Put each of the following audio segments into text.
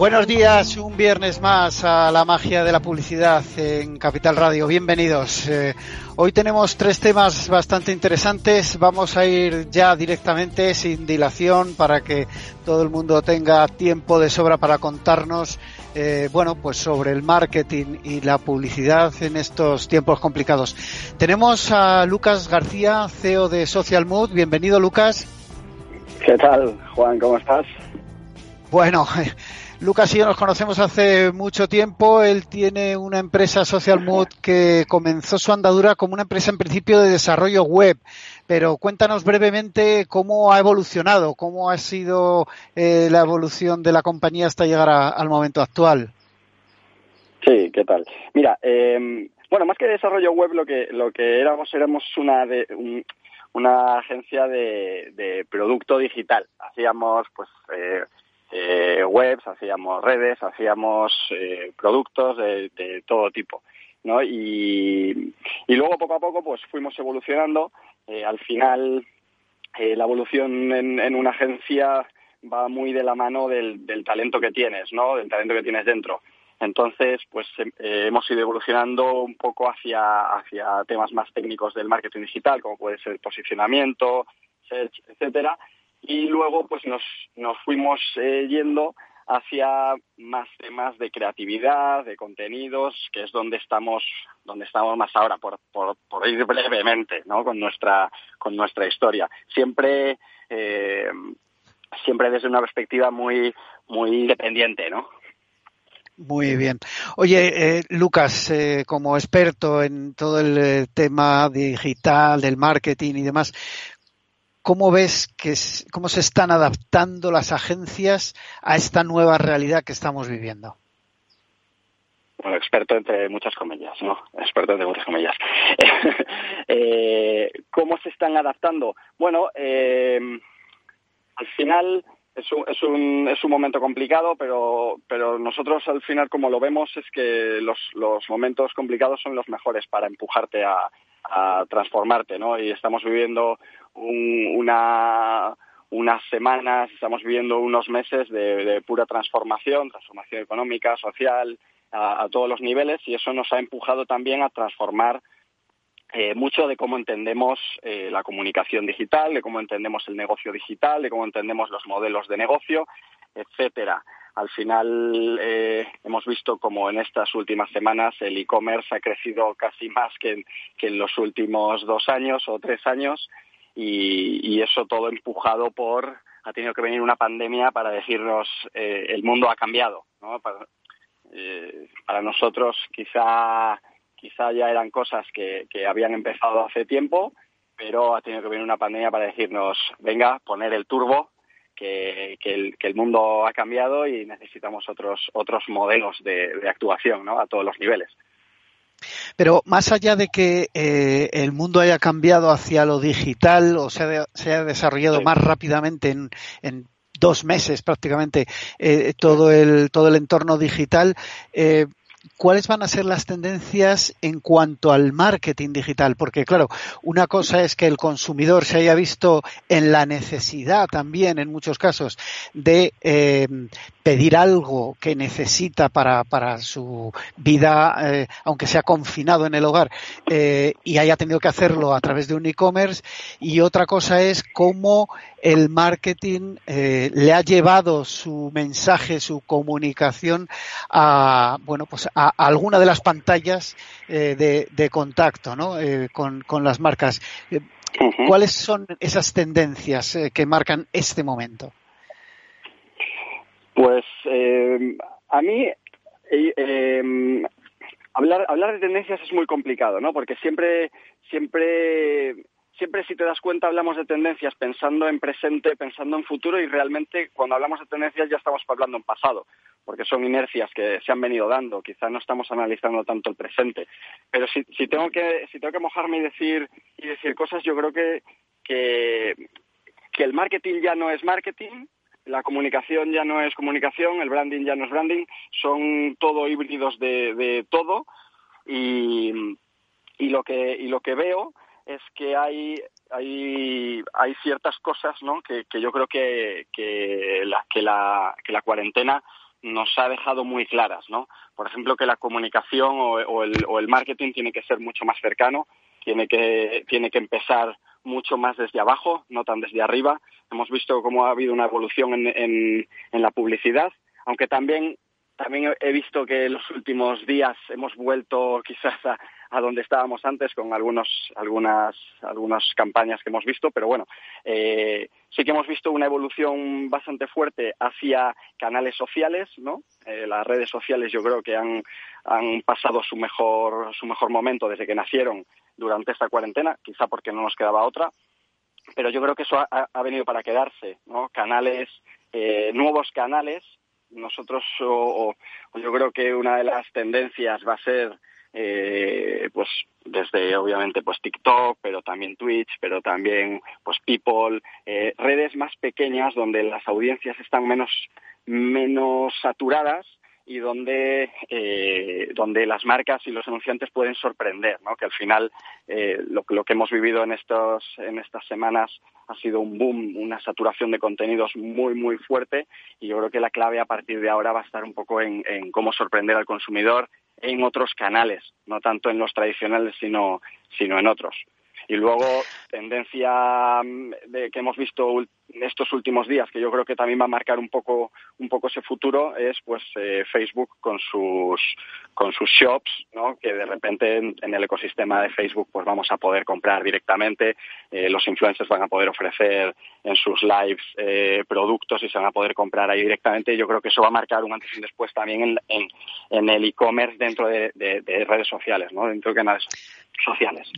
Buenos días, un viernes más a la magia de la publicidad en Capital Radio. Bienvenidos. Eh, hoy tenemos tres temas bastante interesantes. Vamos a ir ya directamente, sin dilación, para que todo el mundo tenga tiempo de sobra para contarnos eh, bueno, pues sobre el marketing y la publicidad en estos tiempos complicados. Tenemos a Lucas García, CEO de Social Mood. Bienvenido, Lucas. ¿Qué tal, Juan? ¿Cómo estás? Bueno, Lucas y yo nos conocemos hace mucho tiempo. Él tiene una empresa Social Mood que comenzó su andadura como una empresa en principio de desarrollo web. Pero cuéntanos brevemente cómo ha evolucionado, cómo ha sido eh, la evolución de la compañía hasta llegar al momento actual. Sí, ¿qué tal? Mira, em, bueno, más que desarrollo web, lo que lo que éramos éramos una de, una agencia de, de, producto digital. Hacíamos, pues. Eh, eh, webs, hacíamos redes, hacíamos eh, productos de, todo tipo. ¿no? Y, luego poco a poco pues fuimos evolucionando. Eh, al final la evolución en, una agencia va muy de la mano del, talento que tienes, ¿no? Del talento que tienes dentro. Entonces, pues hemos ido evolucionando un poco hacia, hacia temas más técnicos del marketing digital, como puede ser posicionamiento, search, etcétera, y luego pues nos, nos fuimos eh, yendo hacia más temas de creatividad, de contenidos, que es donde estamos, donde estamos más ahora, por, por, por ir brevemente, ¿no? Con nuestra, con nuestra historia. Siempre, eh, siempre desde una perspectiva muy, muy independiente, ¿no? Muy bien. Oye, eh, Lucas, eh, como experto en todo el tema digital, del marketing y demás, ¿Cómo ves que cómo se están adaptando las agencias a esta nueva realidad que estamos viviendo? Bueno, experto entre muchas comillas, ¿no? Experto entre muchas comillas. Eh, ¿Cómo se están adaptando? Bueno, eh, al final es un, es, un, es un momento complicado, pero, pero nosotros al final como lo vemos es que los, los momentos complicados son los mejores para empujarte a, a transformarte, ¿no? Y estamos viviendo una, unas semanas, estamos viviendo unos meses de, pura transformación, transformación económica, social, a, todos los niveles, y eso nos ha empujado también a transformar eh, mucho de cómo entendemos eh, la comunicación digital, de cómo entendemos el negocio digital, de cómo entendemos los modelos de negocio, etcétera. Al final eh, hemos visto como en estas últimas semanas el e-commerce ha crecido casi más que en, los últimos dos años o tres años y, eso todo empujado por ha tenido que venir una pandemia para decirnos eh, el mundo ha cambiado para, eh, para, nosotros quizá quizá ya eran cosas que, que habían empezado hace tiempo pero ha tenido que venir una pandemia para decirnos venga poner el turbo que, el, mundo ha cambiado y necesitamos otros, otros modelos de, actuación ¿no? a todos los niveles. Pero más allá de que eh, el mundo haya cambiado hacia lo digital o se, haya desarrollado más rápidamente en, dos meses prácticamente eh, todo el todo el entorno digital, eh, cuáles van a ser las tendencias en cuanto al marketing digital, porque claro, una cosa es que el consumidor se haya visto en la necesidad también, en muchos casos, de eh, pedir algo que necesita para, para su vida, eh, aunque sea confinado en el hogar, eh, y haya tenido que hacerlo a través de un e-commerce, y otra cosa es cómo el marketing eh, le ha llevado su mensaje, su comunicación a, bueno, pues a, alguna de las pantallas de, de, contacto, ¿no? con, con las marcas. ¿Cuáles son esas tendencias que marcan este momento? Pues eh, a mí eh, hablar hablar de tendencias es muy complicado, ¿no? Porque siempre siempre siempre si te das cuenta hablamos de tendencias pensando en presente, pensando en futuro y realmente cuando hablamos de tendencias ya estamos hablando en pasado, porque son inercias que se han venido dando, quizá no estamos analizando tanto el presente. Pero si, si tengo que si tengo que mojarme y decir y decir cosas, yo creo que que, el marketing ya no es marketing, la comunicación ya no es comunicación, el branding ya no es branding, son todo híbridos de, todo y, y lo que y lo que veo es que hay hay hay ciertas cosas ¿no? que, que yo creo que que la, que la que la cuarentena nos ha dejado muy claras, ¿no? Por ejemplo, que la comunicación o, o, el, o el marketing tiene que ser mucho más cercano, tiene que, tiene que empezar mucho más desde abajo, no tan desde arriba. Hemos visto cómo ha habido una evolución en, en, en la publicidad, aunque también también he visto que en los últimos días hemos vuelto quizás a, a donde estábamos antes con algunos, algunas, algunas campañas que hemos visto, pero bueno, eh, sí que hemos visto una evolución bastante fuerte hacia canales sociales, ¿no? Eh, las redes sociales yo creo que han, han pasado su mejor, su mejor momento desde que nacieron durante esta cuarentena, quizá porque no nos quedaba otra, pero yo creo que eso ha, ha venido para quedarse, ¿no? Canales, eh, nuevos canales nosotros o, yo creo que una de las tendencias va a ser eh, pues desde obviamente pues TikTok, pero también Twitch, pero también pues People, eh, redes más pequeñas donde las audiencias están menos menos saturadas y donde eh, donde las marcas y los anunciantes pueden sorprender, ¿no? Que al final eh, lo, lo, que hemos vivido en estos en estas semanas ha sido un boom, una saturación de contenidos muy muy fuerte y yo creo que la clave a partir de ahora va a estar un poco en, en cómo sorprender al consumidor en otros canales, no tanto en los tradicionales sino sino en otros. Y luego, tendencia mm, de, que hemos visto estos últimos días, que yo creo que también va a marcar un poco, un poco ese futuro, es pues eh, Facebook con sus, con sus shops, ¿no? que de repente en, el ecosistema de Facebook pues vamos a poder comprar directamente, eh, los influencers van a poder ofrecer en sus lives eh, productos y se van a poder comprar ahí directamente. Yo creo que eso va a marcar un antes y un después también en, el e-commerce dentro de, de, de, redes sociales, ¿no? dentro de canales sociales.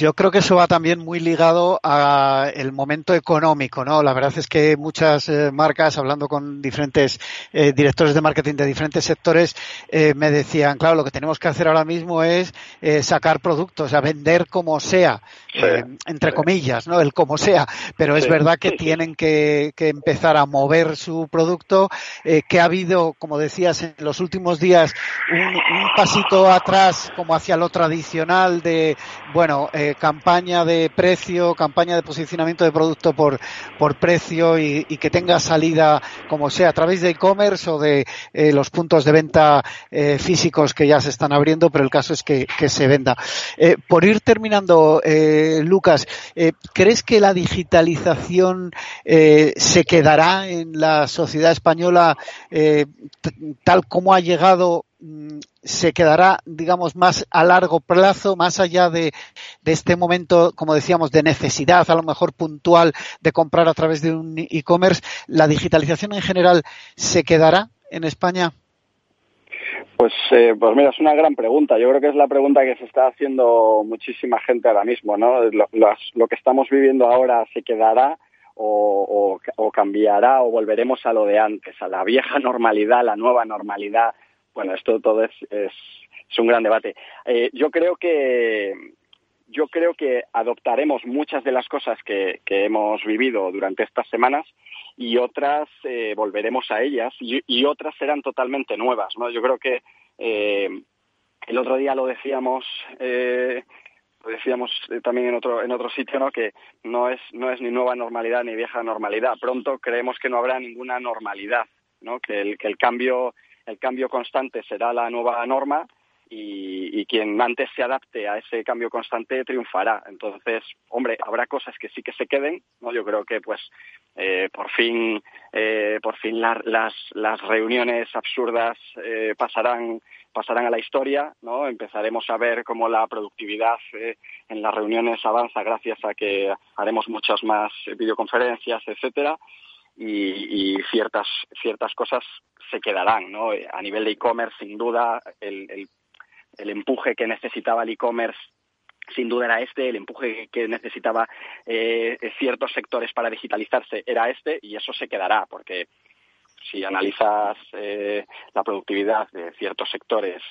Yo creo que eso va también muy ligado a el momento económico, ¿no? La verdad es que muchas eh, marcas, hablando con diferentes eh, directores de marketing de diferentes sectores, eh, me decían, claro, lo que tenemos que hacer ahora mismo es sacar productos, a vender como sea, sí. entre comillas, ¿no? El como sea. Pero es verdad que tienen que, que, empezar a mover su producto, que ha habido, como decías, en los últimos días un, un pasito atrás como hacia lo tradicional de, bueno, eh, campaña de precio, campaña de posicionamiento de producto por, por precio y, y que tenga salida como sea a través de e-commerce o de eh, los puntos de venta eh, físicos que ya se están abriendo, pero el caso es que, que se venda. Eh, por ir terminando, eh, Lucas, eh, ¿crees que la digitalización se quedará en la sociedad española tal como ha llegado se quedará, digamos, más a largo plazo, más allá de, este momento, como decíamos, de necesidad, a lo mejor puntual, de comprar a través de un e-commerce, ¿la digitalización en general se quedará en España? Pues, eh, pues mira, es una gran pregunta. Yo creo que es la pregunta que se está haciendo muchísima gente ahora mismo, ¿no? Lo, lo, que estamos viviendo ahora se quedará o, cambiará o volveremos a lo de antes, a la vieja normalidad, la nueva normalidad bueno, esto todo es, es, un gran debate. Eh, yo creo que yo creo que adoptaremos muchas de las cosas que, que hemos vivido durante estas semanas y otras eh, volveremos a ellas y, otras serán totalmente nuevas, ¿no? Yo creo que eh, el otro día lo decíamos eh, lo decíamos también en otro en otro sitio no que no es no es ni nueva normalidad ni vieja normalidad pronto creemos que no habrá ninguna normalidad no que el que el cambio el cambio constante será la nueva norma y, quien antes se adapte a ese cambio constante triunfará. Entonces, hombre, habrá cosas que sí que se queden, ¿no? Yo creo que, pues, eh, por fin, eh, por fin la, las, las reuniones absurdas eh, pasarán pasarán a la historia, ¿no? Empezaremos a ver cómo la productividad eh, en las reuniones avanza gracias a que haremos muchas más videoconferencias, etcétera y, y ciertas, ciertas cosas se quedarán, ¿no? A nivel de e-commerce, sin duda, el, el, el empuje que necesitaba el e-commerce sin duda era este, el empuje que necesitaba eh, ciertos sectores para digitalizarse era este y eso se quedará porque si analizas eh, la productividad de ciertos sectores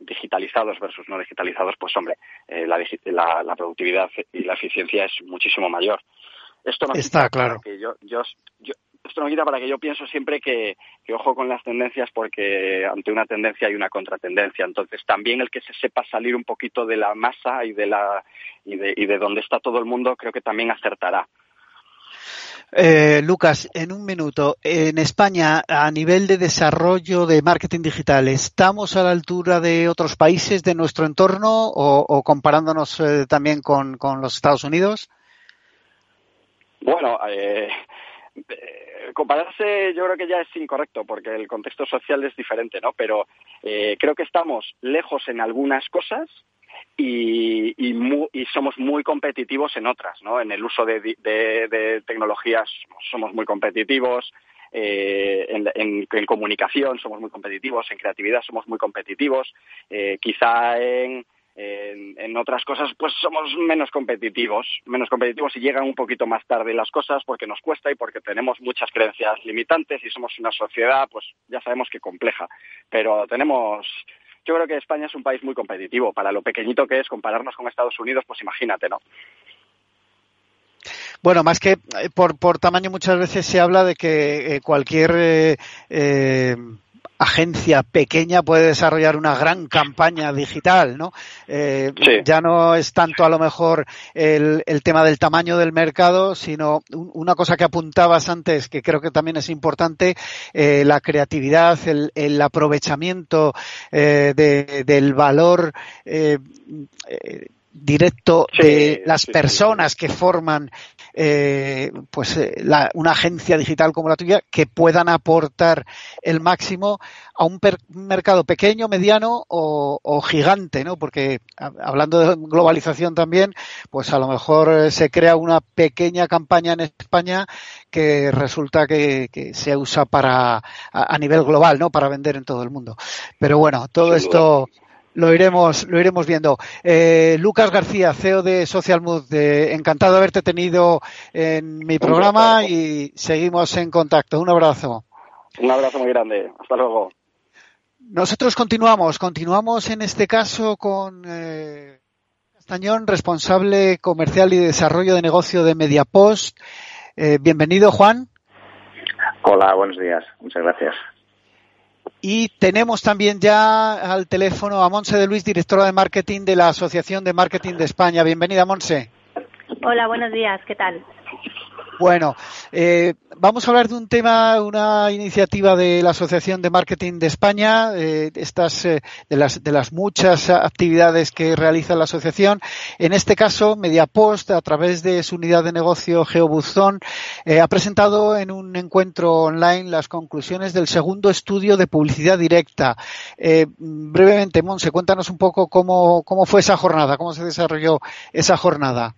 digitalizados versus no digitalizados, pues hombre, eh, la, la, la, productividad y la eficiencia es muchísimo mayor. Esto no está claro. Que yo, yo, yo, esto no quita para que yo pienso siempre que, que, ojo con las tendencias porque ante una tendencia hay una contratendencia. Entonces también el que se sepa salir un poquito de la masa y de la y de, y de donde está todo el mundo creo que también acertará. Eh, Lucas, en un minuto, en España, a nivel de desarrollo de marketing digital, ¿estamos a la altura de otros países de nuestro entorno o, comparándonos eh, también con, los Estados Unidos? Bueno, eh, compararse yo creo que ya es incorrecto porque el contexto social es diferente, ¿no? Pero creo que estamos lejos en algunas cosas y, y, somos muy competitivos en otras, ¿no? En el uso de, tecnologías somos muy competitivos, eh, en, comunicación somos muy competitivos, en creatividad somos muy competitivos, eh, quizá en, en, otras cosas pues somos menos competitivos, menos competitivos y llegan un poquito más tarde las cosas porque nos cuesta y porque tenemos muchas creencias limitantes y somos una sociedad pues ya sabemos que compleja, pero tenemos yo creo que España es un país muy competitivo. Para lo pequeñito que es compararnos con Estados Unidos, pues imagínate, ¿no? Bueno, más que eh, por, tamaño muchas veces se habla de que eh, cualquier eh, eh agencia pequeña puede desarrollar una gran campaña digital, ¿no? Eh, ya no es tanto a lo mejor el, tema del tamaño del mercado, sino una cosa que apuntabas antes, que creo que también es importante, eh, la creatividad, el, aprovechamiento eh, del valor directo de las personas que forman eh, pues eh, una agencia digital como la tuya que puedan aportar el máximo a un mercado pequeño, mediano o, gigante, ¿no? Porque hablando de globalización también, pues a lo mejor eh, se crea una pequeña campaña en España que resulta que, se usa para a, nivel global, ¿no? Para vender en todo el mundo. Pero bueno, todo esto lo iremos, lo iremos viendo. Eh, Lucas García, CEO de Social Mood, encantado de haberte tenido en mi programa y seguimos en contacto. Un abrazo. Un abrazo muy grande. Hasta luego. Nosotros continuamos, continuamos en este caso con eh, Castañón, responsable comercial y desarrollo de negocio de Mediapost. Eh, bienvenido, Juan. Hola, buenos días. Muchas gracias. Y tenemos también ya al teléfono a Monse de Luis, directora de marketing de la Asociación de Marketing de España. Bienvenida, Monse. Hola, buenos días. ¿Qué tal? Bueno, eh, vamos a hablar de un tema, una iniciativa de la Asociación de Marketing de España, eh, estas eh, de las de las muchas actividades que realiza la asociación. En este caso, Mediapost, a través de su unidad de negocio GeoBuzón, ha presentado en un encuentro online las conclusiones del segundo estudio de publicidad directa. brevemente, Monse, cuéntanos un poco cómo cómo fue esa jornada, cómo se desarrolló esa jornada.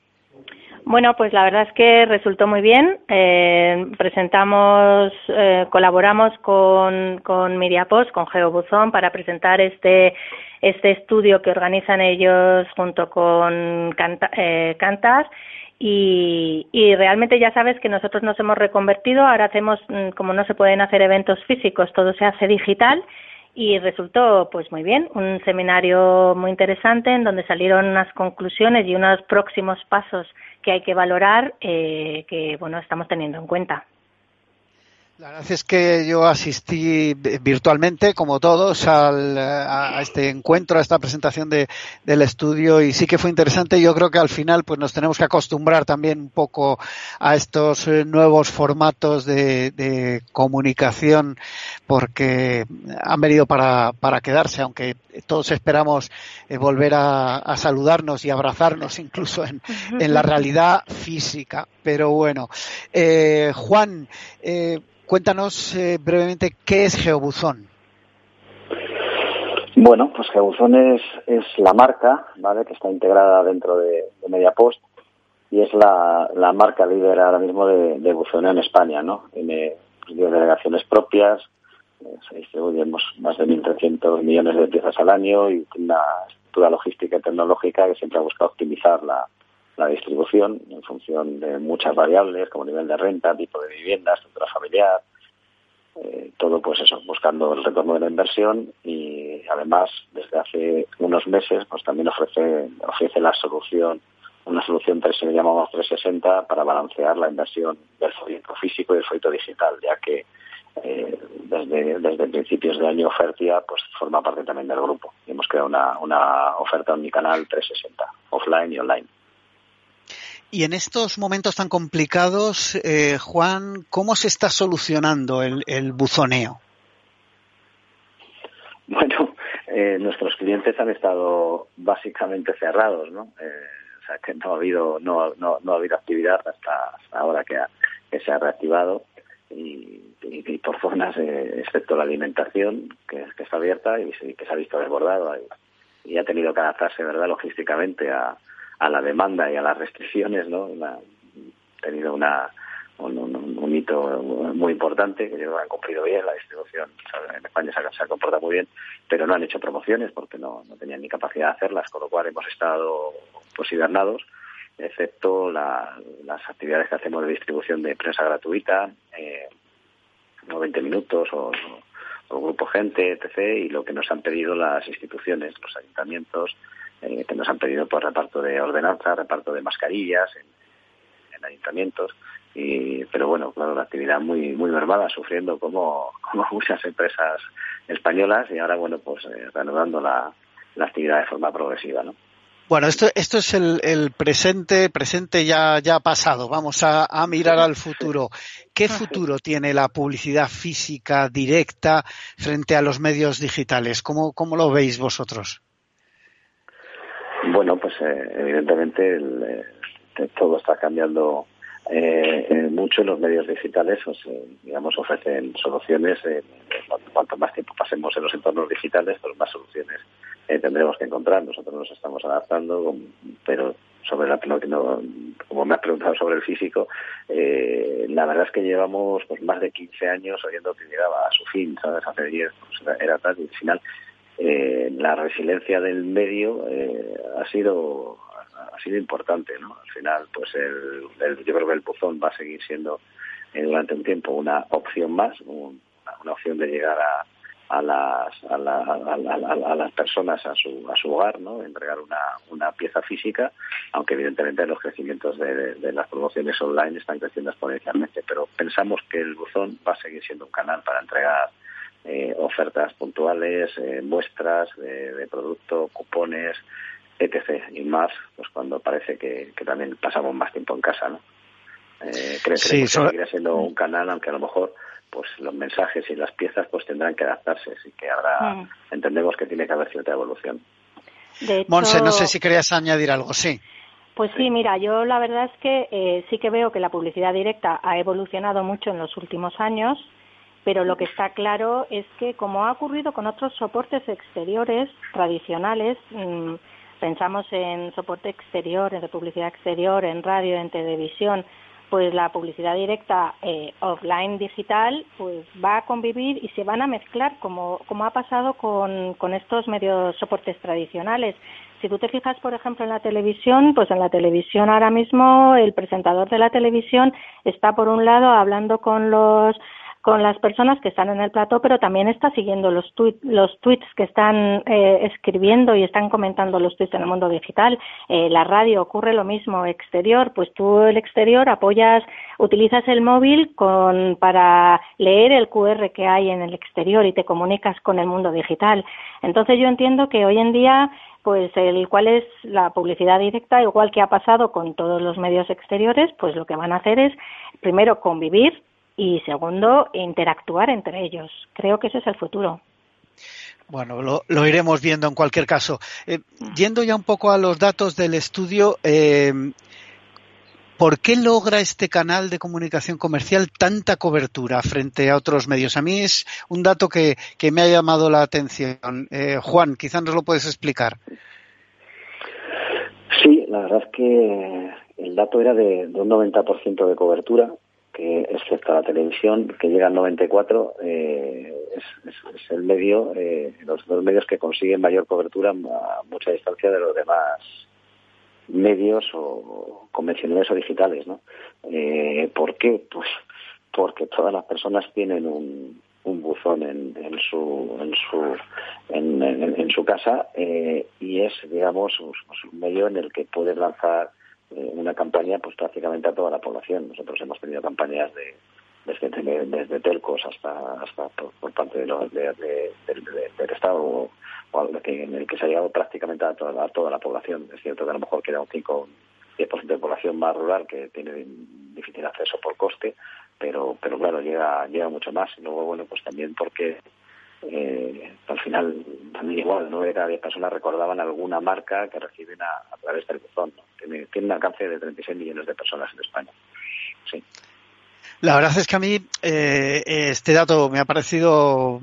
Bueno, pues la verdad es que resultó muy bien. Eh, presentamos, eh, colaboramos con, con Miriapost, con GeoBuzón, para presentar este, este estudio que organizan ellos junto con eh, Cantas. Y, y, realmente ya sabes que nosotros nos hemos reconvertido, ahora hacemos, mm, como no se pueden hacer eventos físicos, todo se hace digital y resultó pues muy bien, un seminario muy interesante en donde salieron unas conclusiones y unos próximos pasos que hay que valorar eh, que bueno estamos teniendo en cuenta. La verdad es que yo asistí virtualmente, como todos, al, a este encuentro, a esta presentación de, del estudio y sí que fue interesante. Yo creo que al final pues nos tenemos que acostumbrar también un poco a estos eh, nuevos formatos de, de comunicación porque han venido para, para quedarse, aunque todos esperamos eh, volver a, a, saludarnos y abrazarnos incluso en, en la realidad física. Pero bueno, eh, Juan, eh, Cuéntanos eh, brevemente qué es Geobuzón. Bueno, pues Geobuzón es, es la marca, ¿vale? Que está integrada dentro de, Mediapost y es la, la, marca líder ahora mismo de, de en España, ¿no? Tiene pues, delegaciones propias, eh, se más de 1.300 millones de piezas al año y una estructura logística y tecnológica que siempre ha buscado optimizar la, la distribución en función de muchas variables como nivel de renta, tipo de vivienda, estructura familiar, eh, todo pues eso, buscando el retorno de la inversión y además desde hace unos meses pues también ofrece, ofrece la solución una solución que llamamos 360 para balancear la inversión del folleto físico y el folleto digital, ya que eh, desde, desde principios de año Ofertia pues forma parte también del grupo. Y hemos creado una, una oferta canal 360, offline y online. Y en estos momentos tan complicados, eh, Juan, ¿cómo se está solucionando el, el buzoneo? Bueno, eh, nuestros clientes han estado básicamente cerrados, ¿no? Eh, o sea, que no ha habido, no, no, no ha habido actividad hasta, ahora que, que se ha reactivado y, por zonas, eh, excepto la alimentación, que, está abierta y, que se ha visto desbordado y, ha tenido que adaptarse, ¿verdad?, logísticamente a, a la demanda y a las restricciones, ¿no? ha tenido una, un, hito muy importante, que han cumplido bien, la distribución en España se ha, comportado muy bien, pero no han hecho promociones porque no, no tenían ni capacidad de hacerlas, con lo cual hemos estado pues hibernados, excepto las actividades que hacemos de distribución de prensa gratuita, eh, 20 minutos o, o grupo gente, etc., y lo que nos han pedido las instituciones, los ayuntamientos, eh, que nos han pedido por reparto de ordenanza, reparto de mascarillas en, ayuntamientos. Y, pero bueno, claro, la actividad muy muy mermada, sufriendo como, como muchas empresas españolas y ahora, bueno, pues eh, reanudando la, la actividad de forma progresiva, ¿no? Bueno, esto, esto es el, el, presente, presente ya, ya pasado. Vamos a, a mirar al futuro. ¿Qué futuro tiene la publicidad física directa frente a los medios digitales? ¿Cómo, cómo lo veis vosotros? Bueno, pues eh, evidentemente el, eh, todo está cambiando eh, mucho. Los medios digitales, pues, digamos, ofrecen soluciones. cuanto más tiempo pasemos en los entornos digitales, pues más soluciones tendremos que encontrar. Nosotros nos estamos adaptando, pero sobre la no, como me has preguntado sobre el físico, la verdad es que llevamos pues más de 15 años oyendo que llegaba a su fin, ¿sabes? Hace 10 pues, era tal y al final eh, la resiliencia del medio eh, ha sido ha sido importante no al final pues el, yo creo que el buzón va a seguir siendo eh, durante un tiempo una opción más una, opción de llegar a, a las a, a, las personas a su a su hogar no entregar una, una pieza física aunque evidentemente los crecimientos de, las promociones online están creciendo exponencialmente pero pensamos que el buzón va a seguir siendo un canal para entregar eh, ofertas puntuales, eh, muestras de, producto, cupones, etc. Y más, pues cuando parece que, también pasamos más tiempo en casa, ¿no? Eh, creo que seguirá siendo un canal, aunque a lo mejor pues los mensajes y las piezas pues tendrán que adaptarse, así que ahora mm. entendemos que tiene que haber cierta evolución. Monse, no sé si querías añadir algo, sí. Pues sí, mira, yo la verdad es que eh, sí que veo que la publicidad directa ha evolucionado mucho en los últimos años pero lo que está claro es que, como ha ocurrido con otros soportes exteriores tradicionales, mm, pensamos en soporte exterior, en publicidad exterior, en radio, en televisión, pues la publicidad directa eh, offline digital pues va a convivir y se van a mezclar como, como ha pasado con, con estos medios soportes tradicionales. Si tú te fijas, por ejemplo, en la televisión, pues en la televisión ahora mismo el presentador de la televisión está por un lado hablando con los con las personas que están en el plató, pero también está siguiendo los, los tweets que están eh, escribiendo y están comentando los tweets en el mundo digital. Eh, la radio ocurre lo mismo, exterior, pues tú el exterior apoyas, utilizas el móvil con, para leer el QR que hay en el exterior y te comunicas con el mundo digital. Entonces yo entiendo que hoy en día pues el cuál es la publicidad directa, igual que ha pasado con todos los medios exteriores, pues lo que van a hacer es primero convivir y segundo, interactuar entre ellos. Creo que ese es el futuro. Bueno, lo, iremos viendo en cualquier caso. Eh, yendo ya un poco a los datos del estudio, eh, ¿por qué logra este canal de comunicación comercial tanta cobertura frente a otros medios? A mí es un dato que, me ha llamado la atención. Eh, Juan, quizás nos lo puedes explicar. Sí, la verdad es que el dato era de, de un 90% de cobertura que excepto la televisión, que llega al 94, eh, es, el medio, eh, los dos medios que consiguen mayor cobertura a mucha distancia de los demás medios o convencionales o digitales, ¿no? Eh, ¿Por qué? Pues porque todas las personas tienen un, un buzón en, en su en su en, en, su casa eh, y es digamos un medio en el que puedes lanzar una campaña pues prácticamente a toda la población. Nosotros hemos tenido campañas de desde, desde telcos hasta hasta por, parte de del Estado o, en el que se ha llegado prácticamente a toda, a toda la población. Es cierto que a lo mejor queda un 5 10% de población más rural que tiene difícil acceso por coste, pero pero claro, llega llega mucho más. Y luego, bueno, pues también porque eh, al final también igual, nueve de cada diez personas recordaban alguna marca que reciben a, través del buzón. Tiene, tiene un alcance de 36 millones de personas en España. Sí. La verdad es que a mí eh, este dato me ha parecido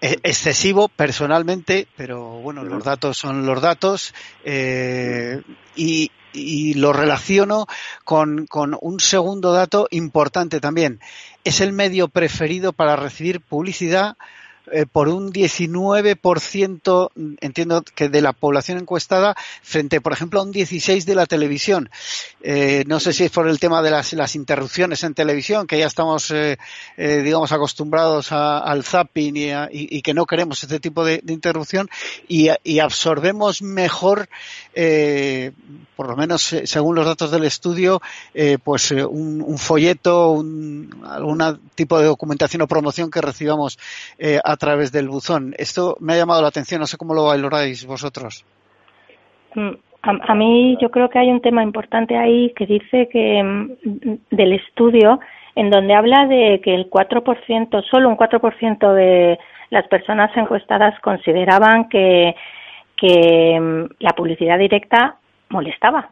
eh, excesivo personalmente, pero bueno, los datos son los datos eh, y, y, lo relaciono con, con un segundo dato importante también. Es el medio preferido para recibir publicidad eh, por un 19%, entiendo que de la población encuestada, frente, por ejemplo, a un 16% de la televisión. Eh, no sé si es por el tema de las, las interrupciones en televisión, que ya estamos, eh, digamos, acostumbrados al zapping y, y, que no queremos este tipo de, interrupción y, y, absorbemos mejor, por lo menos según los datos del estudio, pues un, un folleto, un, algún tipo de documentación o promoción que recibamos a través del buzón. Esto me ha llamado la atención, no sé cómo lo valoráis vosotros. Mm, a, mí yo creo que hay un tema importante ahí que dice que mm, del estudio en donde habla de que el 4%, solo un 4% de las personas encuestadas consideraban que, que mm, la publicidad directa molestaba.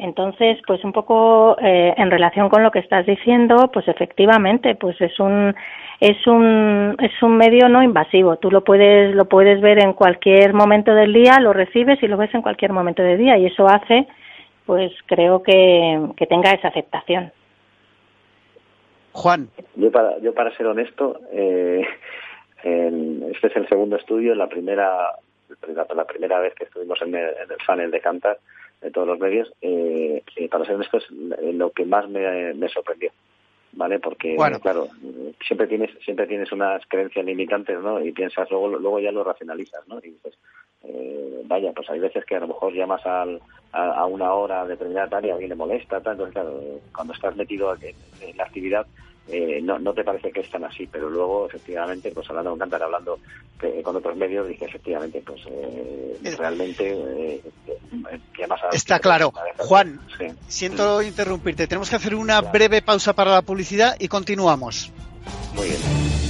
Entonces, pues un poco eh, en relación con lo que estás diciendo, pues efectivamente, pues es un es un es un medio no invasivo. Tú lo puedes lo puedes ver en cualquier momento del día, lo recibes y lo ves en cualquier momento del día y eso hace, pues creo que, que tenga esa aceptación. Juan, yo para yo para ser honesto, eh, este es el segundo estudio, la primera la primera vez que estuvimos en el, en el panel de Cantar de todos los medios, eh, eh, para ser honesto, es lo que más me, me sorprendió. ¿Vale? Porque, claro, siempre tienes siempre tienes unas creencias limitantes, ¿no? Y piensas, luego luego ya lo racionalizas, ¿no? Y dices, eh, vaya, pues hay veces que a lo mejor llamas al, a, una hora determinada tal y a alguien le molesta, tal, entonces, claro, cuando estás metido en la actividad, eh, no, no te parece que es tan así, pero luego, efectivamente, pues hablando con Cantar, hablando con otros medios, dije, efectivamente, pues eh, eh. realmente, Está claro. Juan, siento interrumpirte, tenemos que hacer una breve pausa para la publicidad y continuamos. Muy bien.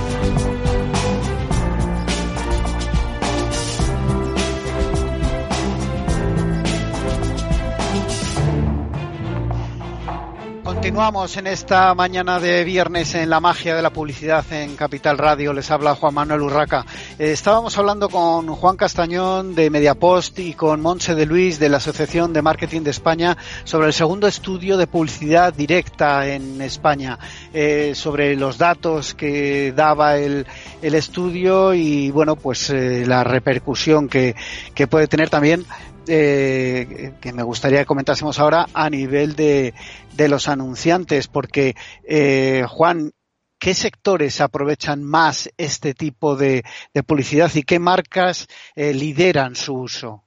Continuamos en esta mañana de viernes en la magia de la publicidad en Capital Radio. Les habla Juan Manuel Urraca. Eh, estábamos hablando con Juan Castañón de Mediapost y con Monse de Luis de la Asociación de Marketing de España sobre el segundo estudio de publicidad directa en España, eh, sobre los datos que daba el, el estudio y bueno, pues eh, la repercusión que, que puede tener también eh, que me gustaría que comentásemos ahora a nivel de, de los anunciantes, porque eh, Juan, ¿qué sectores aprovechan más este tipo de, publicidad y qué marcas eh, lideran su uso?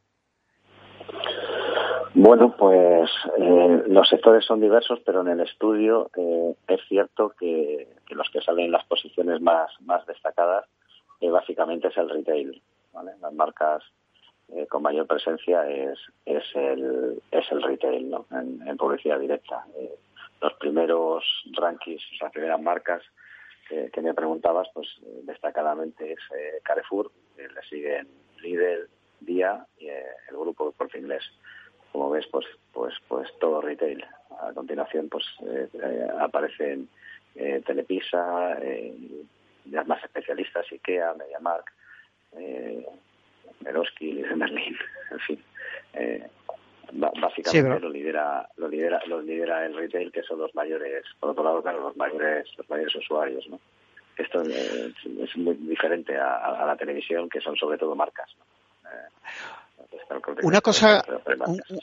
Bueno, pues eh, los sectores son diversos, pero en el estudio es cierto que, los que salen en las posiciones más, más destacadas básicamente es el retail. Las marcas eh, con mayor presencia es, es, el, es el retail ¿no? en, publicidad directa. Eh, los primeros rankings, las primeras marcas que me preguntabas, pues eh, destacadamente es Carrefour, le siguen Lidl, Día y el grupo Corte Inglés. Como ves, pues, pues, pues todo retail. A continuación, pues aparecen Telepisa, las más especialistas, IKEA, MediaMark, Meroski, Liz Merlin, en fin. Eh, básicamente lo lidera lo lidera lo lidera el retail que son los mayores por otro lado claro los mayores los mayores usuarios no esto es, muy diferente a, la televisión, que son sobre todo marcas. Una cosa,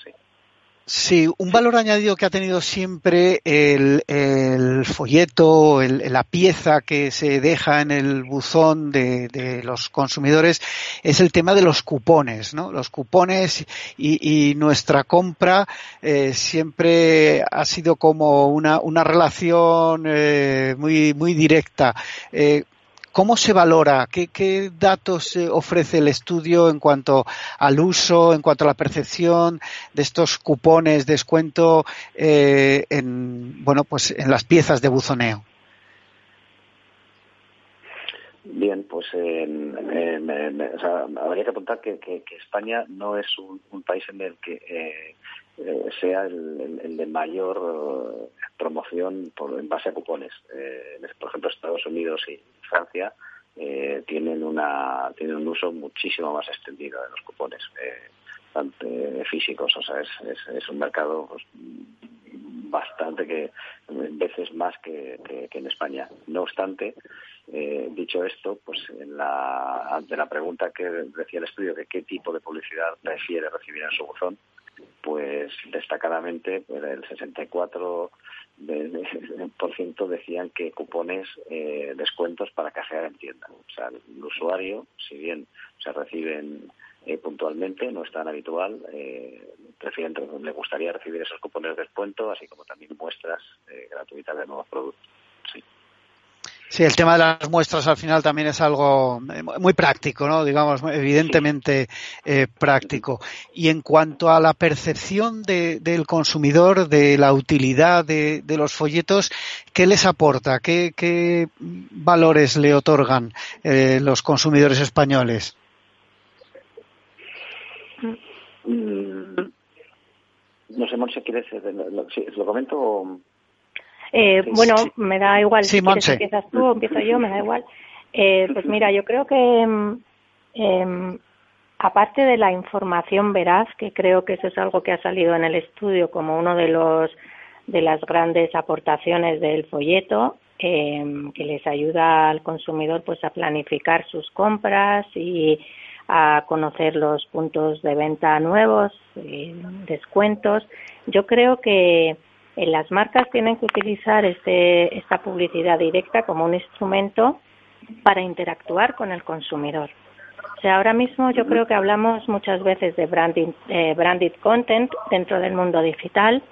Sí, un valor añadido que ha tenido siempre el, folleto, la pieza que se deja en el buzón de, los consumidores es el tema de los cupones, ¿no? Los cupones y, nuestra compra eh, siempre ha sido como una, una relación eh, muy, muy directa. Eh, ¿Cómo se valora? ¿Qué, datos ofrece el estudio en cuanto al uso, en cuanto a la percepción de estos cupones, descuento eh, en, bueno, pues en las piezas de buzoneo? Bien, pues habría que apuntar que, España no es un, país en el que eh, eh, sea el, de mayor promoción por, en base a cupones. por ejemplo, Estados Unidos y Francia eh, tienen una tienen un uso muchísimo más extendido de los cupones eh, físicos o sea es, es, un mercado pues, bastante que veces más que, en España no obstante eh, dicho esto pues en la ante la pregunta que decía el estudio de qué tipo de publicidad prefiere recibir en su buzón pues destacadamente pues, el 64 por ciento decían que cupones eh, descuentos para cajear en tienda. O sea, el usuario, si bien se reciben eh, puntualmente, no es tan habitual, eh, prefieren, le gustaría recibir esos cupones de descuento, así como también muestras eh, gratuitas de nuevos productos. Sí. El tema de las muestras al final también es algo eh, muy práctico, ¿no? Digamos, evidentemente eh, práctico. Y en cuanto a la percepción del consumidor de la utilidad de, los folletos, ¿qué les aporta? ¿Qué, valores le otorgan eh, los consumidores españoles? Mm, no sé, Monse, ¿quieres? Lo comento eh, bueno, me da igual. si empiezas tú o empiezo yo, me da igual. Eh, pues mira, yo creo que eh, aparte de la información veraz, que creo que eso es algo que ha salido en el estudio como uno de los de las grandes aportaciones del folleto, em, que les ayuda al consumidor pues a planificar sus compras y a conocer los puntos de venta nuevos, descuentos. Yo creo que las marcas tienen que utilizar este, esta publicidad directa como un instrumento para interactuar con el consumidor. O sea, ahora mismo yo creo que hablamos muchas veces de branding, eh, branded content dentro del mundo digital,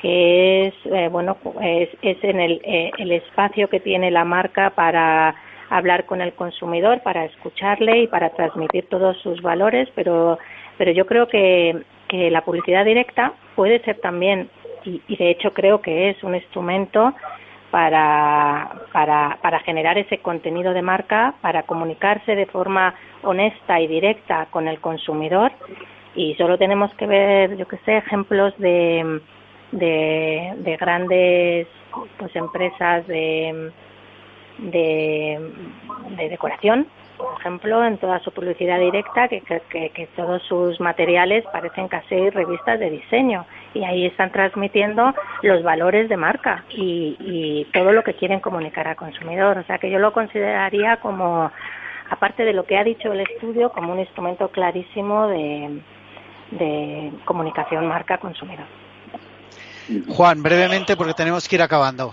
que es eh, bueno es, es en el, eh, el espacio que tiene la marca para hablar con el consumidor, para escucharle y para transmitir todos sus valores, pero pero yo creo que, que la publicidad directa puede ser también y, de hecho creo que es un instrumento para, para, para generar ese contenido de marca, para comunicarse de forma honesta y directa con el consumidor. Y solo tenemos que ver, yo que sé, ejemplos de, de, de grandes pues empresas de, de decoración por ejemplo, en toda su publicidad directa, que, que, que, todos sus materiales parecen casi revistas de diseño y ahí están transmitiendo los valores de marca y, y todo lo que quieren comunicar al consumidor. O sea que yo lo consideraría como, aparte de lo que ha dicho el estudio, como un instrumento clarísimo de, de comunicación marca-consumidor. Juan, brevemente, porque tenemos que ir acabando.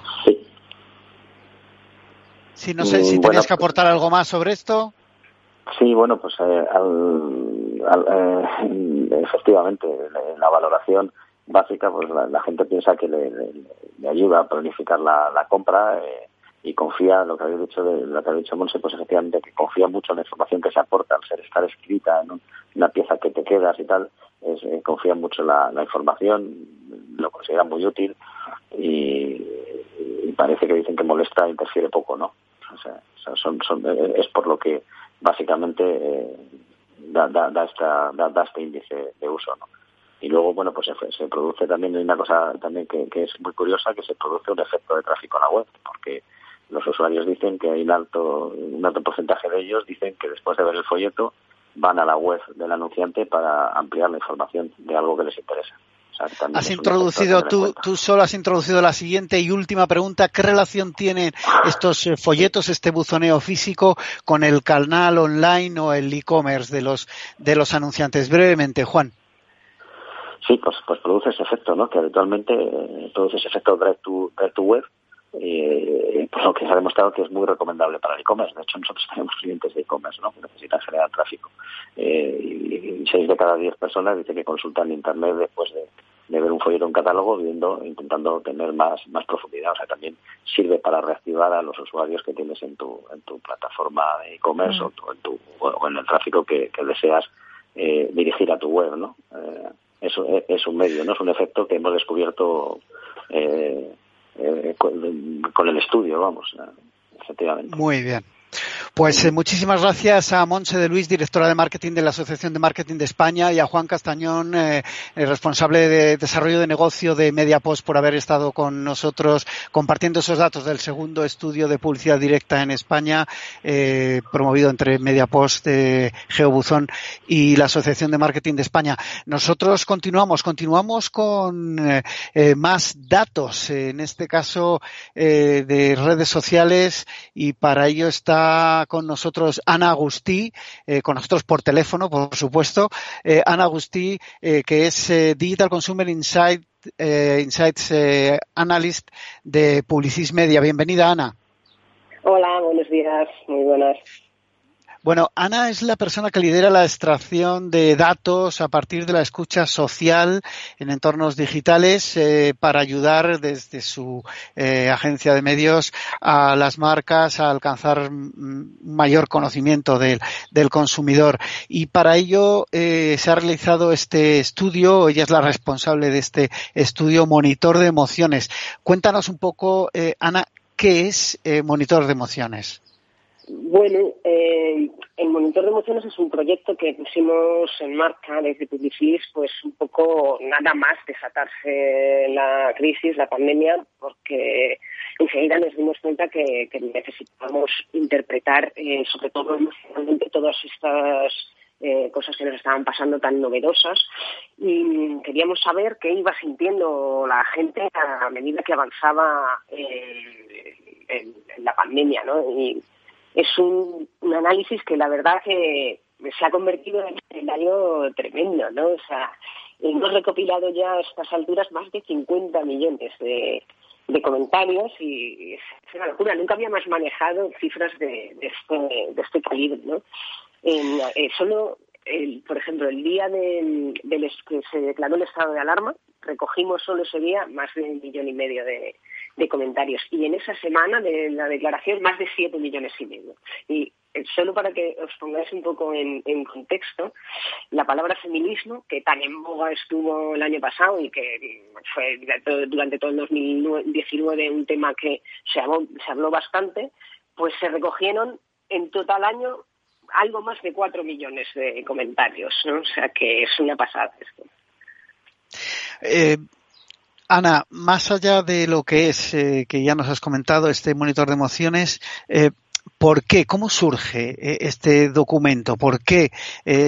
Sí, no sé si tenías que aportar algo más sobre esto. Sí, bueno, pues eh, eh, efectivamente, la, valoración básica, pues la, gente piensa que le, ayuda a planificar la, compra eh, y confía, lo que habéis dicho, de, lo que ha dicho Monse, pues efectivamente que confía mucho en la información que se aporta, al ser estar escrita en una pieza que te quedas y tal, es, confía mucho en la, información, lo considera muy útil y, y parece que dicen que molesta, interfiere poco, ¿no? O sea, son, son, eh, es por lo que básicamente eh, da, da, da, esta, da, este índice de uso. ¿no? Y luego, bueno, pues se, produce también una cosa también que, es muy curiosa, que se produce un efecto de tráfico en la web, porque los usuarios dicen que hay un alto, un alto porcentaje de ellos dicen que después de ver el folleto van a la web del anunciante para ampliar la información de algo que les interesa. Has introducido, tú, tú solo has introducido la siguiente y última pregunta. ¿Qué relación tienen estos eh, folletos, este buzoneo físico, con el canal online o el e-commerce de los, de los anunciantes? Brevemente, Juan. Sí, pues, pues produce ese efecto, ¿no? Que habitualmente eh, produce ese efecto direct to web eh, por lo que se ha demostrado que es muy recomendable para el e-commerce. De hecho, nosotros tenemos clientes de e-commerce ¿no? que necesitan generar tráfico. Eh, y, seis de cada diez personas dicen que consultan Internet después de, ver un folleto en catálogo, viendo, intentando tener más, más profundidad. O sea, también sirve para reactivar a los usuarios que tienes en tu, en tu plataforma de e-commerce o, en tu, o en el tráfico que, deseas eh, dirigir a tu web. ¿no? Eh, eso es, un medio, no es un efecto que hemos descubierto eh, eh, con, el estudio, vamos, efectivamente. Muy bien. Pues eh, muchísimas gracias a Monse de Luis, directora de marketing de la Asociación de Marketing de España, y a Juan Castañón, eh, responsable de desarrollo de negocio de Mediapost, por haber estado con nosotros compartiendo esos datos del segundo estudio de publicidad directa en España, eh, promovido entre Mediapost, Geobuzón y la Asociación de Marketing de España. Nosotros continuamos, continuamos con más datos, en este caso de redes sociales, y para ello está con nosotros Ana Agustí, eh, con nosotros por teléfono, por supuesto. Eh, Ana Agustí, eh, que es Digital Consumer Insight, Insights Analyst de Publicis Media. Bienvenida, Ana. Hola, buenos días, muy buenas. Bueno, Ana es la persona que lidera la extracción de datos a partir de la escucha social en entornos digitales eh, para ayudar desde su eh, agencia de medios a las marcas a alcanzar mayor conocimiento del, consumidor. Y para ello eh, se ha realizado este estudio, ella es la responsable de este estudio Monitor de Emociones. Cuéntanos un poco, Ana, ¿qué es Monitor de Emociones? Bueno, eh, el monitor de emociones es un proyecto que pusimos en marcha desde Publicis, pues un poco nada más desatarse la crisis, la pandemia, porque enseguida nos dimos cuenta que, necesitábamos interpretar, eh, sobre todo emocionalmente, todas estas eh, cosas que nos estaban pasando tan novedosas y queríamos saber qué iba sintiendo la gente a medida que avanzaba eh, la pandemia, ¿no? Es un, análisis que la verdad se ha convertido en un escenario tremendo, ¿no? O sea, hemos recopilado ya a estas alturas más de 50 millones de, comentarios y es una locura. Nunca habíamos manejado cifras de, este, de este calibre, ¿no? En, eh, solo, el, por ejemplo, el día del, que se declaró el estado de alarma, recogimos solo ese día más de un millón y medio de, de comentarios. Y en esa semana de la declaración, más de 7 millones y medio. Y eh, solo para que os pongáis un poco en, contexto, la palabra feminismo, que tan en boga estuvo el año pasado y que fue durante todo el 2019 un tema que se habló, se habló bastante, pues se recogieron en total año algo más de 4 millones de comentarios. ¿no? O sea que es una pasada esto. Eh, Ana, más allá de lo que es, eh, que ya nos has comentado, este monitor de emociones, eh, ¿por qué? ¿Cómo surge eh, este documento? ¿Por qué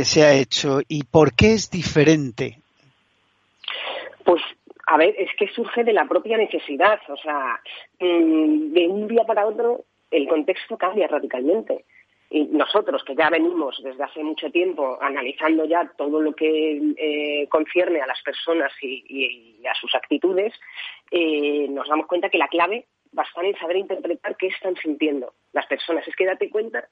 se ha hecho? ¿Y por qué es diferente? Pues a ver, es que surge de la propia necesidad. O sea, mm, de un día para otro el contexto cambia radicalmente. Y nosotros, que ya venimos desde hace mucho tiempo analizando ya todo lo que eh, concierne a las personas y, a sus actitudes, eh, nos damos cuenta que la clave va a estar en saber interpretar qué están sintiendo las personas. Es que date cuenta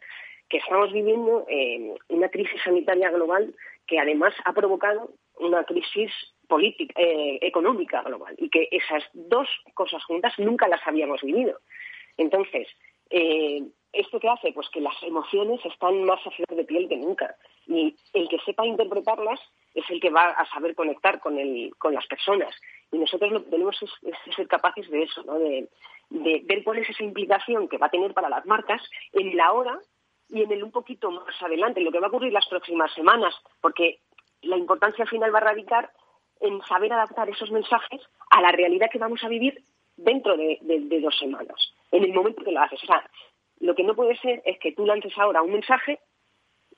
que estamos viviendo eh, una crisis sanitaria global que además ha provocado una crisis política, económica global y que esas dos cosas juntas nunca las habíamos vivido. Entonces, ¿Esto qué hace? Pues que las emociones están más a flor de piel que nunca. Y el que sepa interpretarlas es el que va a saber conectar con, el, con las personas. Y nosotros lo que tenemos es, ser capaces de eso, ¿no? de, ver cuál es esa implicación que va a tener para las marcas en la hora y en el un poquito más adelante, lo que va a ocurrir las próximas semanas, porque la importancia final va a radicar en saber adaptar esos mensajes a la realidad que vamos a vivir dentro de, de dos semanas, en el momento que lo haces. O sea, lo que no puede ser es que tú lances ahora un mensaje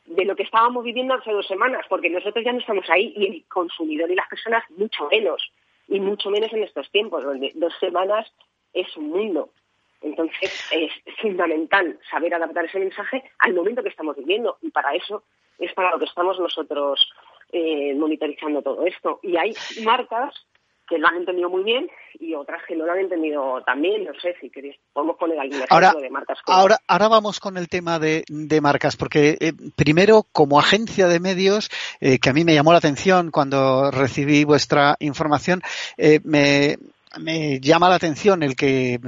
de lo que estábamos viviendo hace dos semanas, porque nosotros ya no estamos ahí y el consumidor y las personas mucho menos, y mucho menos en estos tiempos, donde dos semanas es un mundo. Entonces es fundamental saber adaptar ese mensaje al momento que estamos viviendo y para eso es para lo que estamos nosotros eh, monitorizando todo esto. Y hay marcas que lo han entendido muy bien y otras que no lo han entendido también. No sé si queréis, podemos poner algún ejemplo de marcas. Ahora, ahora vamos con el tema de, marcas, porque eh, primero, como agencia de medios, eh, que a mí me llamó la atención cuando recibí vuestra información, eh, me, me llama la atención el que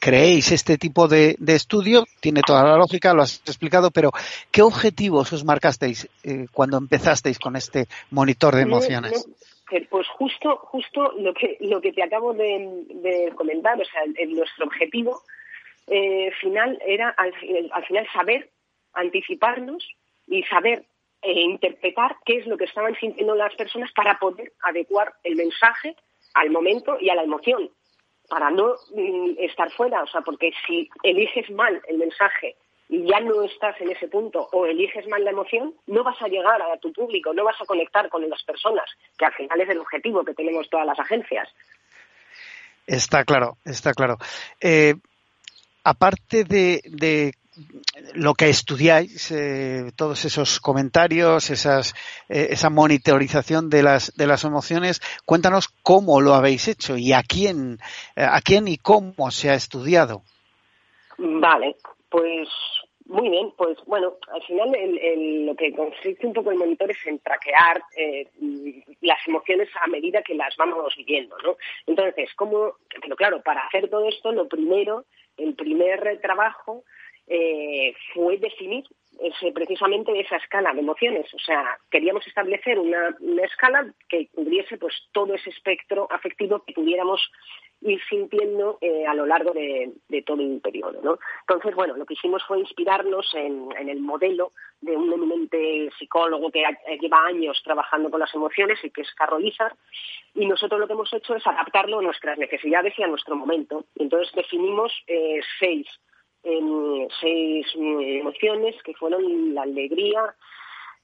creéis este tipo de, estudio, tiene toda la lógica, lo has explicado, pero ¿qué objetivos os marcasteis cuando empezasteis con este monitor de emociones? Pues justo, justo lo que, lo que te acabo de, comentar, o sea, nuestro objetivo eh, final era al, final saber anticiparnos y saber eh, interpretar qué es lo que estaban sintiendo las personas para poder adecuar el mensaje al momento y a la emoción, para no mm, estar fuera, o sea, porque si eliges mal el mensaje y ya no estás en ese punto o eliges mal la emoción, no vas a llegar a tu público, no vas a conectar con las personas, que al final es el objetivo que tenemos todas las agencias. Está claro, está claro. Eh, aparte de, lo que estudiáis, eh, todos esos comentarios, esas, eh, esa monitorización de las, de las emociones, cuéntanos cómo lo habéis hecho y a quién, a quién y cómo se ha estudiado. Vale, pues muy bien, pues bueno, al final lo que consiste un poco el monitor es en traquear eh, las emociones a medida que las vamos viviendo, ¿no? Entonces, ¿cómo? Pero claro, para hacer todo esto, lo primero, el primer trabajo eh, fue definir ese, precisamente esa escala de emociones. O sea, queríamos establecer una, escala que cubriese pues todo ese espectro afectivo que pudiéramos ir sintiendo eh, a lo largo de, todo el periodo. ¿no? Entonces, bueno, lo que hicimos fue inspirarnos en, el modelo de un eminente psicólogo que lleva años trabajando con las emociones y que es Carol Izar, y nosotros lo que hemos hecho es adaptarlo a nuestras necesidades y a nuestro momento. Entonces definimos eh, seis, em, seis mm, emociones que fueron la alegría,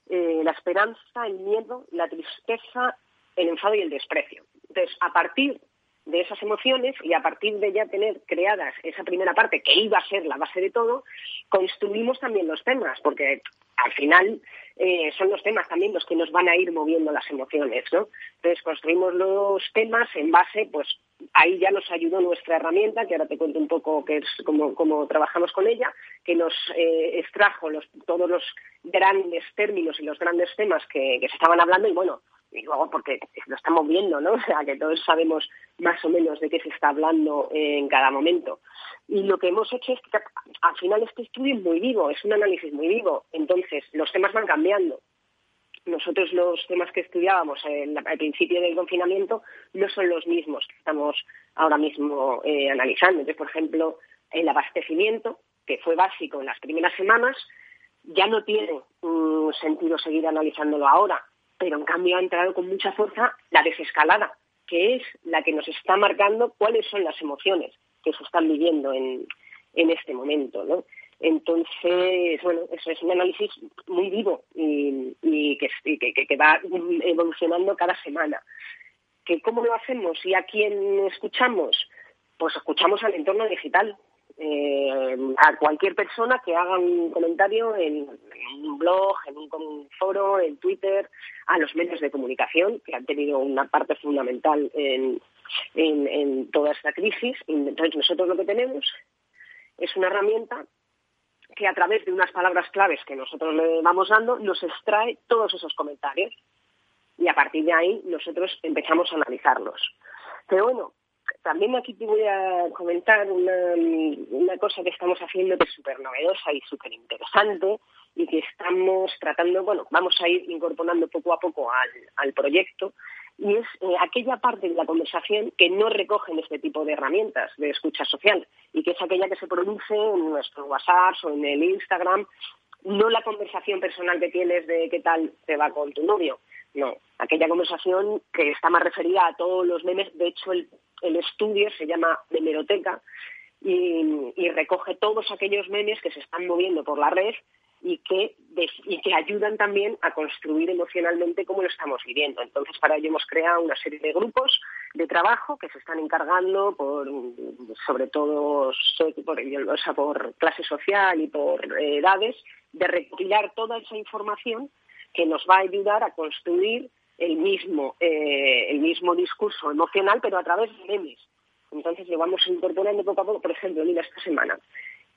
eh, la esperanza, el miedo, la tristeza, el enfado y el desprecio. Entonces, a partir de esas emociones y a partir de ya tener creadas esa primera parte que iba a ser la base de todo, construimos también los temas, porque al final eh, son los temas también los que nos van a ir moviendo las emociones, ¿no? Entonces construimos los temas en base, pues ahí ya nos ayudó nuestra herramienta, que ahora te cuento un poco qué es cómo, trabajamos con ella, que nos eh, extrajo todos los grandes términos y los grandes temas que, que se estaban hablando y bueno, y luego porque lo estamos viendo, ¿no? O sea, que todos sabemos más o menos de qué se está hablando en cada momento. Y lo que hemos hecho es que al final este estudio es muy vivo, es un análisis muy vivo. Entonces, los temas van cambiando. Nosotros los temas que estudiábamos al principio del confinamiento no son los mismos que estamos ahora mismo eh, analizando. Entonces, por ejemplo, el abastecimiento, que fue básico en las primeras semanas, ya no tiene sentido seguir analizándolo ahora pero en cambio ha entrado con mucha fuerza la desescalada, que es la que nos está marcando cuáles son las emociones que se están viviendo en, en este momento, ¿no? Entonces, bueno, eso es un análisis muy vivo y, que, que, va evolucionando cada semana. ¿Que ¿Cómo lo hacemos y a quién escuchamos? Pues escuchamos al entorno digital, eh, a cualquier persona que haga un comentario en, un blog, en un, foro, en Twitter, a los medios de comunicación, que han tenido una parte fundamental en, en, toda esta crisis. Entonces, nosotros lo que tenemos es una herramienta que a través de unas palabras claves que nosotros le vamos dando nos extrae todos esos comentarios y a partir de ahí nosotros empezamos a analizarlos. Pero bueno, también aquí te voy a comentar una, cosa que estamos haciendo que es súper novedosa y súper interesante y que estamos tratando, bueno, vamos a ir incorporando poco a poco al, proyecto y es eh, aquella parte de la conversación que no recogen este tipo de herramientas de escucha social y que es aquella que se produce en nuestro WhatsApp o en el Instagram, no la conversación personal que tienes de qué tal te va con tu novio, no, aquella conversación que está más referida a todos los memes, de hecho el el estudio se llama Memeroteca y, recoge todos aquellos memes que se están moviendo por la red y que, y que ayudan también a construir emocionalmente cómo lo estamos viviendo. Entonces, para ello hemos creado una serie de grupos de trabajo que se están encargando por, sobre todo por, por clase social y por edades, de recopilar toda esa información que nos va a ayudar a construir el mismo, eh, el mismo discurso emocional, pero a través de memes. Entonces lo vamos incorporando poco a poco. Por ejemplo, mira, esta semana,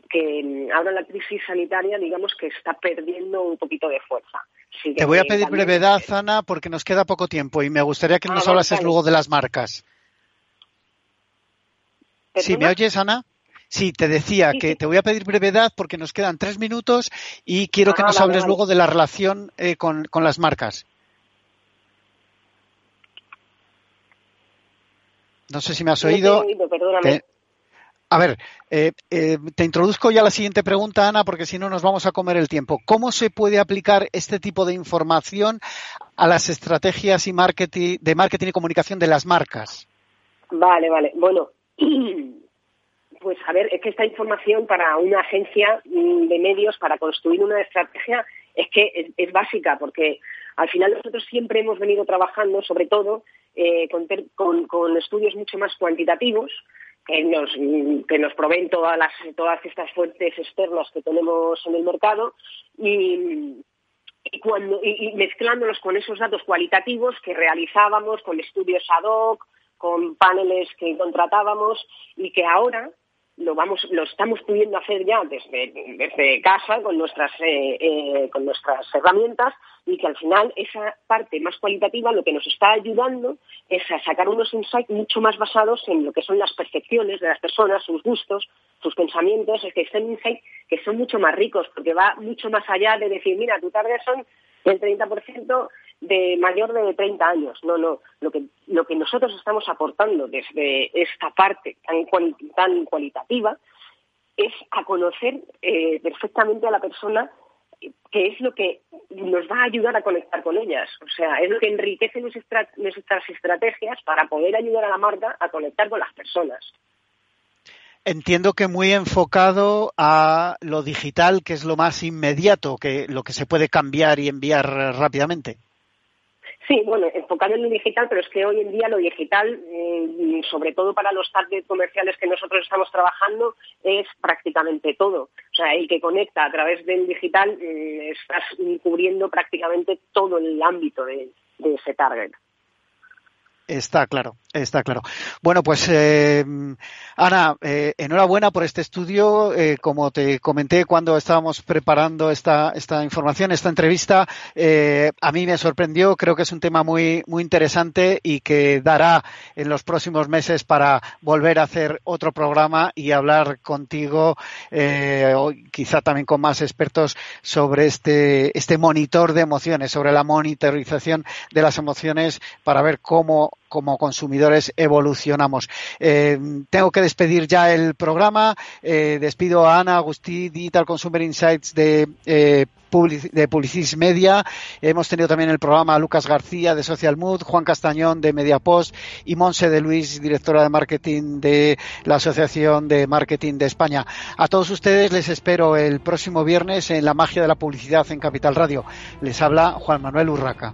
que mm, ahora la crisis sanitaria, digamos que está perdiendo un poquito de fuerza. Te voy a pedir brevedad, Ana, porque nos queda poco tiempo y me gustaría que ah, nos hablases luego de las marcas. ¿Sí me oyes, Ana? Sí, te decía que te voy a pedir brevedad porque nos quedan tres minutos y quiero que ah, nos hables luego de la relación eh, con, las marcas. No sé si me has oído. A ver, eh, eh, te introduzco ya la siguiente pregunta, Ana, porque si no nos vamos a comer el tiempo. ¿Cómo se puede aplicar este tipo de información a las estrategias y marketing, de marketing y comunicación de las marcas? Vale, vale. Bueno, pues a ver, es que esta información para una agencia mm, de medios, para construir una estrategia, es que es, básica, porque al final nosotros siempre hemos venido trabajando, sobre todo, eh, con, estudios mucho más cuantitativos, que nos, que nos proveen todas, todas estas fuentes externas que tenemos en el mercado y, cuando, y mezclándolos con esos datos cualitativos que realizábamos con estudios ad hoc, con paneles que contratábamos y que ahora lo vamos lo estamos pudiendo hacer ya desde, desde casa con nuestras eh, eh, con nuestras herramientas y que al final esa parte más cualitativa lo que nos está ayudando es a sacar unos insights mucho más basados en lo que son las percepciones de las personas sus gustos sus pensamientos es que son insights que son mucho más ricos porque va mucho más allá de decir mira tu target son el 30% de mayor de 30 años. No, no. Lo que, lo que nosotros estamos aportando desde esta parte tan, cualitativa es a conocer eh, perfectamente a la persona que es lo que nos va a ayudar a conectar con ellas. O sea, es lo que enriquece nuestras estrategias para poder ayudar a la marca a conectar con las personas. Entiendo que muy enfocado a lo digital, que es lo más inmediato, que lo que se puede cambiar y enviar rápidamente. Sí, bueno, enfocado en lo digital, pero es que hoy en día lo digital, eh, sobre todo para los targets comerciales que nosotros estamos trabajando, es prácticamente todo. O sea, el que conecta a través del digital, eh, estás cubriendo prácticamente todo el ámbito de ese target. Está claro, está claro. Bueno, pues eh, Ana, eh, enhorabuena por este estudio. Eh, como te comenté cuando estábamos preparando esta, esta información, esta entrevista, a mí me sorprendió. Creo que es un tema muy, muy interesante y que dará en los próximos meses para volver a hacer otro programa y hablar contigo, quizá también con más expertos sobre este, este monitor de emociones, sobre la monitorización de las emociones para ver cómo como consumidores evolucionamos. Eh, tengo que despedir ya el programa. Eh, despido a Ana Agustí, Digital Consumer Insights de eh, Publicis Media. Hemos tenido también el programa Lucas García de Social Mood, Juan Castañón de Mediapost y Monse de Luis, directora de marketing de la Asociación de Marketing de España. A todos ustedes les espero el próximo viernes en La Magia de la Publicidad en Capital Radio. Les habla Juan Manuel Urraca.